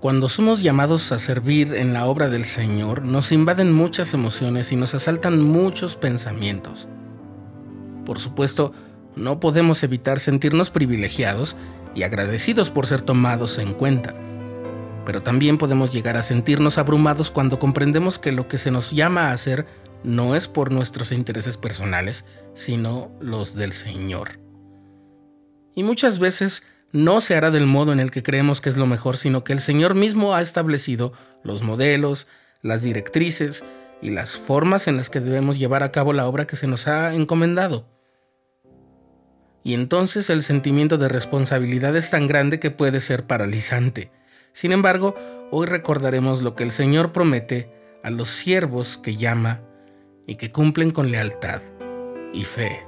Cuando somos llamados a servir en la obra del Señor, nos invaden muchas emociones y nos asaltan muchos pensamientos. Por supuesto, no podemos evitar sentirnos privilegiados y agradecidos por ser tomados en cuenta. Pero también podemos llegar a sentirnos abrumados cuando comprendemos que lo que se nos llama a hacer no es por nuestros intereses personales, sino los del Señor. Y muchas veces no se hará del modo en el que creemos que es lo mejor, sino que el Señor mismo ha establecido los modelos, las directrices y las formas en las que debemos llevar a cabo la obra que se nos ha encomendado. Y entonces el sentimiento de responsabilidad es tan grande que puede ser paralizante. Sin embargo, hoy recordaremos lo que el Señor promete a los siervos que llama y que cumplen con lealtad y fe.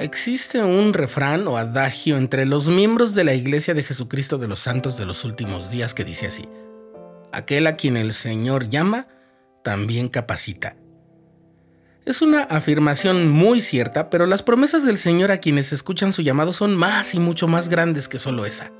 Existe un refrán o adagio entre los miembros de la Iglesia de Jesucristo de los Santos de los Últimos Días que dice así, aquel a quien el Señor llama, también capacita. Es una afirmación muy cierta, pero las promesas del Señor a quienes escuchan su llamado son más y mucho más grandes que solo esa.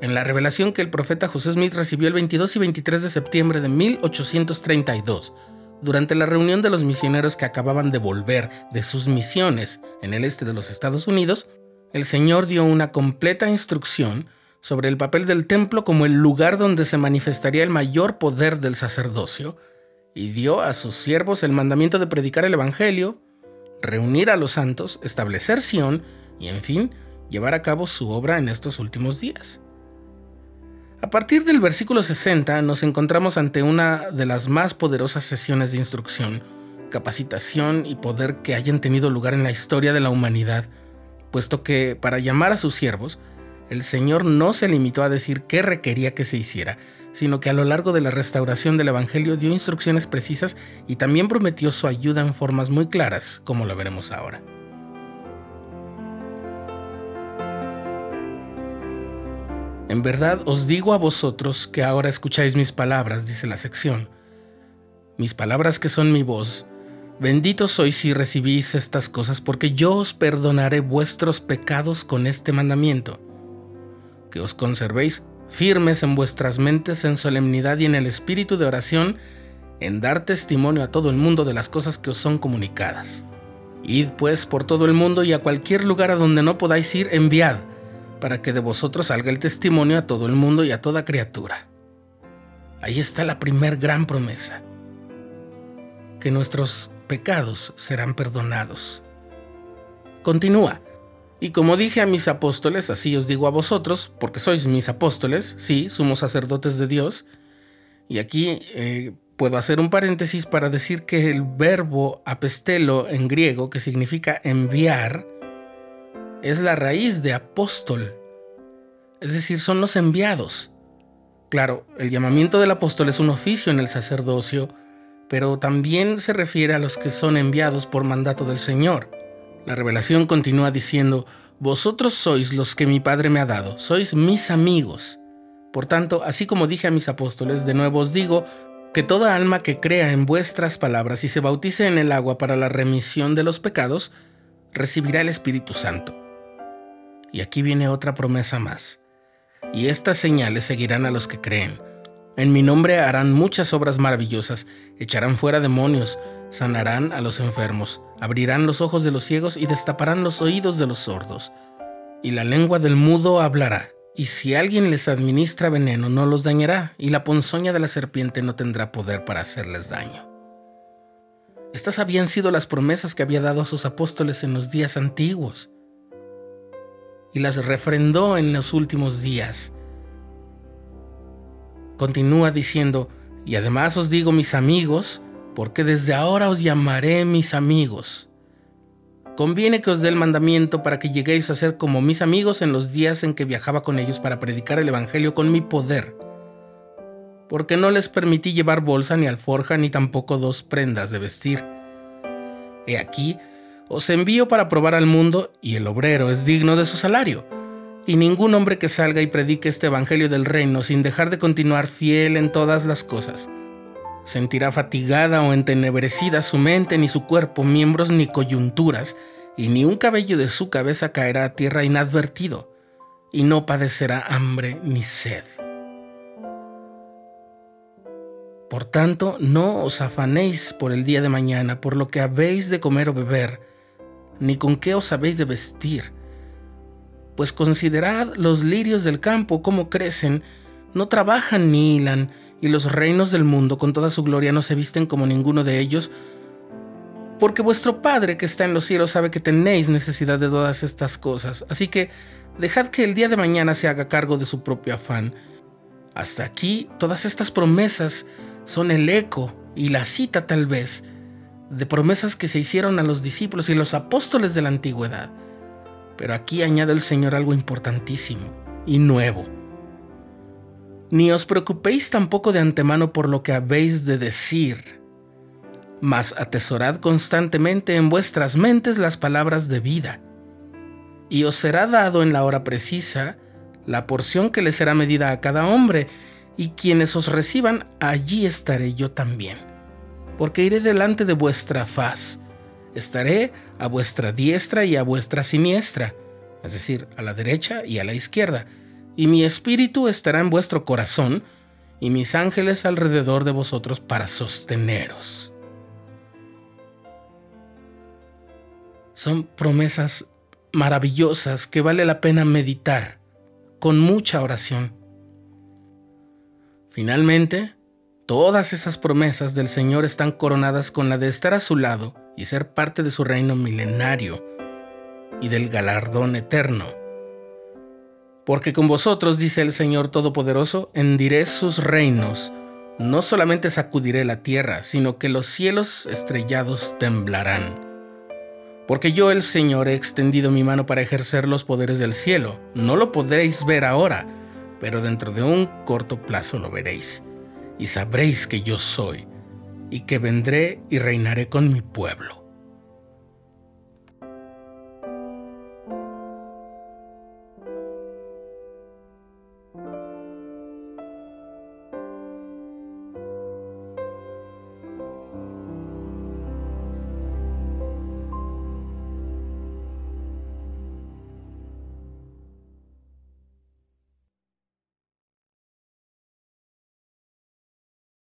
En la revelación que el profeta José Smith recibió el 22 y 23 de septiembre de 1832, durante la reunión de los misioneros que acababan de volver de sus misiones en el este de los Estados Unidos, el Señor dio una completa instrucción sobre el papel del templo como el lugar donde se manifestaría el mayor poder del sacerdocio, y dio a sus siervos el mandamiento de predicar el Evangelio, reunir a los santos, establecer Sión y, en fin, llevar a cabo su obra en estos últimos días. A partir del versículo 60 nos encontramos ante una de las más poderosas sesiones de instrucción, capacitación y poder que hayan tenido lugar en la historia de la humanidad, puesto que para llamar a sus siervos, el Señor no se limitó a decir qué requería que se hiciera, sino que a lo largo de la restauración del Evangelio dio instrucciones precisas y también prometió su ayuda en formas muy claras, como lo veremos ahora. En verdad os digo a vosotros que ahora escucháis mis palabras, dice la sección. Mis palabras que son mi voz. Benditos sois si recibís estas cosas, porque yo os perdonaré vuestros pecados con este mandamiento. Que os conservéis firmes en vuestras mentes en solemnidad y en el espíritu de oración, en dar testimonio a todo el mundo de las cosas que os son comunicadas. Id pues por todo el mundo y a cualquier lugar a donde no podáis ir, enviad para que de vosotros salga el testimonio a todo el mundo y a toda criatura. Ahí está la primer gran promesa, que nuestros pecados serán perdonados. Continúa, y como dije a mis apóstoles, así os digo a vosotros, porque sois mis apóstoles, sí, somos sacerdotes de Dios, y aquí eh, puedo hacer un paréntesis para decir que el verbo apestelo en griego, que significa enviar, es la raíz de apóstol, es decir, son los enviados. Claro, el llamamiento del apóstol es un oficio en el sacerdocio, pero también se refiere a los que son enviados por mandato del Señor. La revelación continúa diciendo, Vosotros sois los que mi Padre me ha dado, sois mis amigos. Por tanto, así como dije a mis apóstoles, de nuevo os digo que toda alma que crea en vuestras palabras y se bautice en el agua para la remisión de los pecados, recibirá el Espíritu Santo. Y aquí viene otra promesa más. Y estas señales seguirán a los que creen. En mi nombre harán muchas obras maravillosas, echarán fuera demonios, sanarán a los enfermos, abrirán los ojos de los ciegos y destaparán los oídos de los sordos. Y la lengua del mudo hablará. Y si alguien les administra veneno, no los dañará, y la ponzoña de la serpiente no tendrá poder para hacerles daño. Estas habían sido las promesas que había dado a sus apóstoles en los días antiguos y las refrendó en los últimos días. Continúa diciendo, y además os digo mis amigos, porque desde ahora os llamaré mis amigos. conviene que os dé el mandamiento para que lleguéis a ser como mis amigos en los días en que viajaba con ellos para predicar el Evangelio con mi poder. Porque no les permití llevar bolsa ni alforja ni tampoco dos prendas de vestir. He aquí, os envío para probar al mundo y el obrero es digno de su salario. Y ningún hombre que salga y predique este Evangelio del reino sin dejar de continuar fiel en todas las cosas sentirá fatigada o entenebrecida su mente, ni su cuerpo, miembros ni coyunturas, y ni un cabello de su cabeza caerá a tierra inadvertido, y no padecerá hambre ni sed. Por tanto, no os afanéis por el día de mañana, por lo que habéis de comer o beber, ni con qué os habéis de vestir. Pues considerad los lirios del campo, cómo crecen, no trabajan ni hilan, y los reinos del mundo con toda su gloria no se visten como ninguno de ellos, porque vuestro Padre que está en los cielos sabe que tenéis necesidad de todas estas cosas. Así que dejad que el día de mañana se haga cargo de su propio afán. Hasta aquí todas estas promesas son el eco y la cita tal vez de promesas que se hicieron a los discípulos y los apóstoles de la antigüedad. Pero aquí añade el Señor algo importantísimo y nuevo. Ni os preocupéis tampoco de antemano por lo que habéis de decir, mas atesorad constantemente en vuestras mentes las palabras de vida, y os será dado en la hora precisa la porción que le será medida a cada hombre, y quienes os reciban, allí estaré yo también, porque iré delante de vuestra faz, estaré a vuestra diestra y a vuestra siniestra, es decir, a la derecha y a la izquierda, y mi espíritu estará en vuestro corazón, y mis ángeles alrededor de vosotros para sosteneros. Son promesas maravillosas que vale la pena meditar con mucha oración. Finalmente, todas esas promesas del Señor están coronadas con la de estar a su lado y ser parte de su reino milenario y del galardón eterno porque con vosotros, dice el Señor Todopoderoso, hendiré sus reinos. No solamente sacudiré la tierra, sino que los cielos estrellados temblarán. Porque yo, el Señor, he extendido mi mano para ejercer los poderes del cielo. No lo podréis ver ahora, pero dentro de un corto plazo lo veréis. Y sabréis que yo soy, y que vendré y reinaré con mi pueblo.